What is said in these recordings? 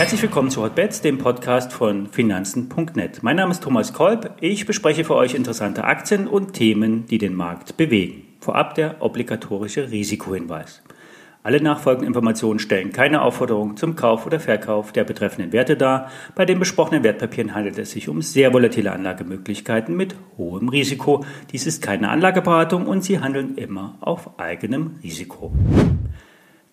Herzlich willkommen zu Hotbets, dem Podcast von Finanzen.net. Mein Name ist Thomas Kolb. Ich bespreche für euch interessante Aktien und Themen, die den Markt bewegen. Vorab der obligatorische Risikohinweis. Alle nachfolgenden Informationen stellen keine Aufforderung zum Kauf oder Verkauf der betreffenden Werte dar. Bei den besprochenen Wertpapieren handelt es sich um sehr volatile Anlagemöglichkeiten mit hohem Risiko. Dies ist keine Anlageberatung und Sie handeln immer auf eigenem Risiko.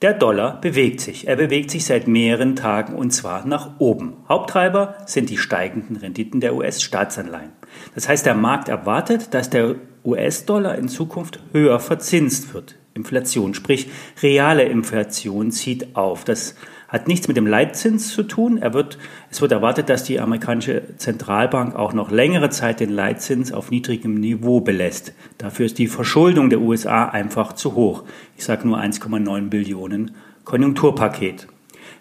Der Dollar bewegt sich. Er bewegt sich seit mehreren Tagen und zwar nach oben. Haupttreiber sind die steigenden Renditen der US-Staatsanleihen. Das heißt, der Markt erwartet, dass der US-Dollar in Zukunft höher verzinst wird. Inflation, sprich reale Inflation zieht auf. Das hat nichts mit dem Leitzins zu tun. Er wird, es wird erwartet, dass die amerikanische Zentralbank auch noch längere Zeit den Leitzins auf niedrigem Niveau belässt. Dafür ist die Verschuldung der USA einfach zu hoch. Ich sage nur 1,9 Billionen Konjunkturpaket.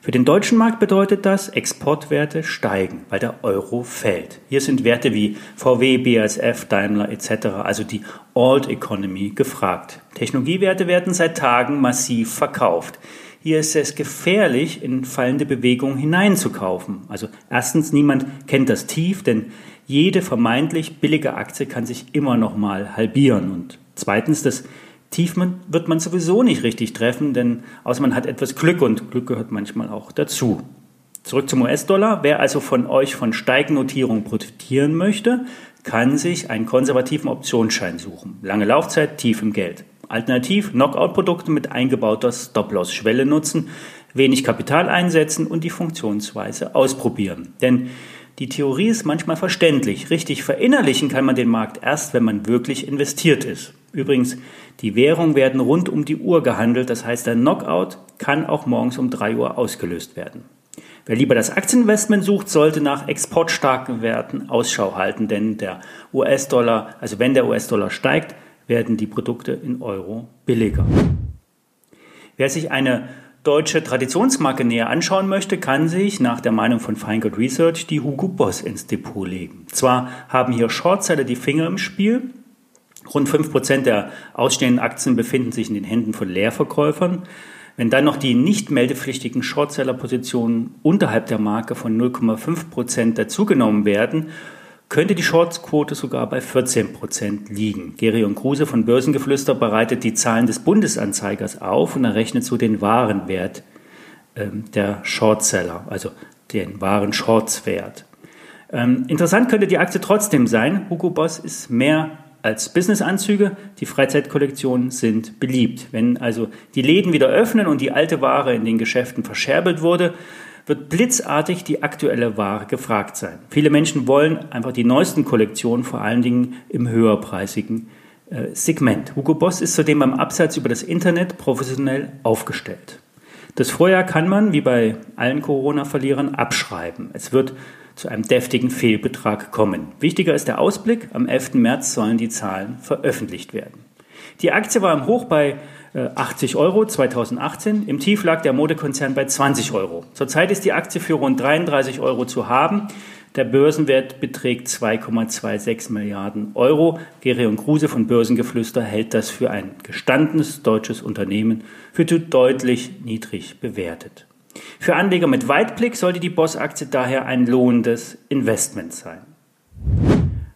Für den deutschen Markt bedeutet das, Exportwerte steigen, weil der Euro fällt. Hier sind Werte wie VW, BASF, Daimler etc., also die Old Economy, gefragt. Technologiewerte werden seit Tagen massiv verkauft. Hier ist es gefährlich, in fallende Bewegungen hineinzukaufen. Also erstens, niemand kennt das Tief, denn jede vermeintlich billige Aktie kann sich immer noch mal halbieren. Und zweitens, das Tief wird man sowieso nicht richtig treffen, denn außer man hat etwas Glück und Glück gehört manchmal auch dazu. Zurück zum US-Dollar. Wer also von euch von Steignotierung profitieren möchte, kann sich einen konservativen Optionsschein suchen. Lange Laufzeit, tief im Geld. Alternativ Knockout-Produkte mit eingebauter Stop-Loss-Schwelle nutzen, wenig Kapital einsetzen und die Funktionsweise ausprobieren. Denn die Theorie ist manchmal verständlich. Richtig verinnerlichen kann man den Markt erst, wenn man wirklich investiert ist. Übrigens, die Währungen werden rund um die Uhr gehandelt, das heißt, der Knockout kann auch morgens um 3 Uhr ausgelöst werden. Wer lieber das Aktieninvestment sucht, sollte nach exportstarken Werten Ausschau halten, denn der US-Dollar, also wenn der US-Dollar steigt, werden die Produkte in Euro billiger. Wer sich eine deutsche Traditionsmarke näher anschauen möchte, kann sich nach der Meinung von Feingold Research die Hugo Boss ins Depot legen. Zwar haben hier Shortseller die Finger im Spiel, Rund 5% der ausstehenden Aktien befinden sich in den Händen von Leerverkäufern. Wenn dann noch die nicht meldepflichtigen Shortseller-Positionen unterhalb der Marke von 0,5% dazugenommen werden, könnte die Shortquote sogar bei 14% liegen. Geri und Kruse von Börsengeflüster bereitet die Zahlen des Bundesanzeigers auf und errechnet so den wahren Wert äh, der Shortseller, also den wahren Shortswert. Ähm, interessant könnte die Aktie trotzdem sein. Hugo Boss ist mehr als Businessanzüge. Die Freizeitkollektionen sind beliebt. Wenn also die Läden wieder öffnen und die alte Ware in den Geschäften verscherbelt wurde, wird blitzartig die aktuelle Ware gefragt sein. Viele Menschen wollen einfach die neuesten Kollektionen, vor allen Dingen im höherpreisigen äh, Segment. Hugo Boss ist zudem beim Absatz über das Internet professionell aufgestellt. Das Vorjahr kann man, wie bei allen Corona-Verlierern, abschreiben. Es wird zu einem deftigen Fehlbetrag kommen. Wichtiger ist der Ausblick. Am 11. März sollen die Zahlen veröffentlicht werden. Die Aktie war im Hoch bei 80 äh, Euro 2018. Im Tief lag der Modekonzern bei 20 Euro. Zurzeit ist die Aktie für rund 33 Euro zu haben. Der Börsenwert beträgt 2,26 Milliarden Euro. Gerion Kruse von Börsengeflüster hält das für ein gestandenes deutsches Unternehmen für deutlich niedrig bewertet. Für Anleger mit Weitblick sollte die Boss-Aktie daher ein lohnendes Investment sein.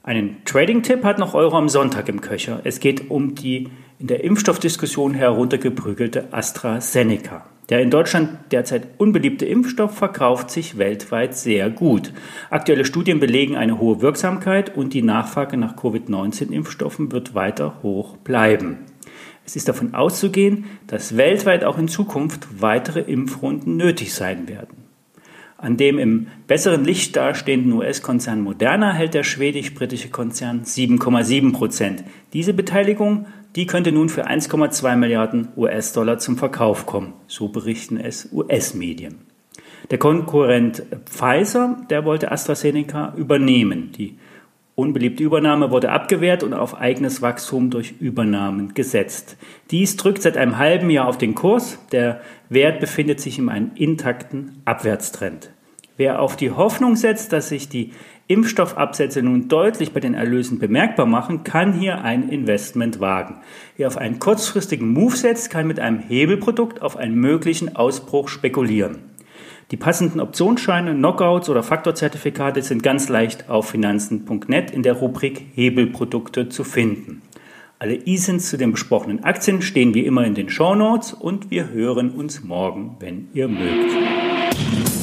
Einen Trading-Tipp hat noch Euro am Sonntag im Köcher. Es geht um die in der Impfstoffdiskussion heruntergeprügelte AstraZeneca. Der in Deutschland derzeit unbeliebte Impfstoff verkauft sich weltweit sehr gut. Aktuelle Studien belegen eine hohe Wirksamkeit und die Nachfrage nach Covid-19-Impfstoffen wird weiter hoch bleiben. Es ist davon auszugehen, dass weltweit auch in Zukunft weitere Impfrunden nötig sein werden. An dem im besseren Licht dastehenden US-Konzern Moderna hält der schwedisch-britische Konzern 7,7 Prozent. Diese Beteiligung, die könnte nun für 1,2 Milliarden US-Dollar zum Verkauf kommen, so berichten es US-Medien. Der Konkurrent Pfizer, der wollte AstraZeneca übernehmen. Die Unbeliebte Übernahme wurde abgewehrt und auf eigenes Wachstum durch Übernahmen gesetzt. Dies drückt seit einem halben Jahr auf den Kurs. Der Wert befindet sich in einem intakten Abwärtstrend. Wer auf die Hoffnung setzt, dass sich die Impfstoffabsätze nun deutlich bei den Erlösen bemerkbar machen, kann hier ein Investment wagen. Wer auf einen kurzfristigen Move setzt, kann mit einem Hebelprodukt auf einen möglichen Ausbruch spekulieren. Die passenden Optionsscheine, Knockouts oder Faktorzertifikate sind ganz leicht auf finanzen.net in der Rubrik Hebelprodukte zu finden. Alle ISINs zu den besprochenen Aktien stehen wie immer in den Show Notes und wir hören uns morgen, wenn ihr mögt.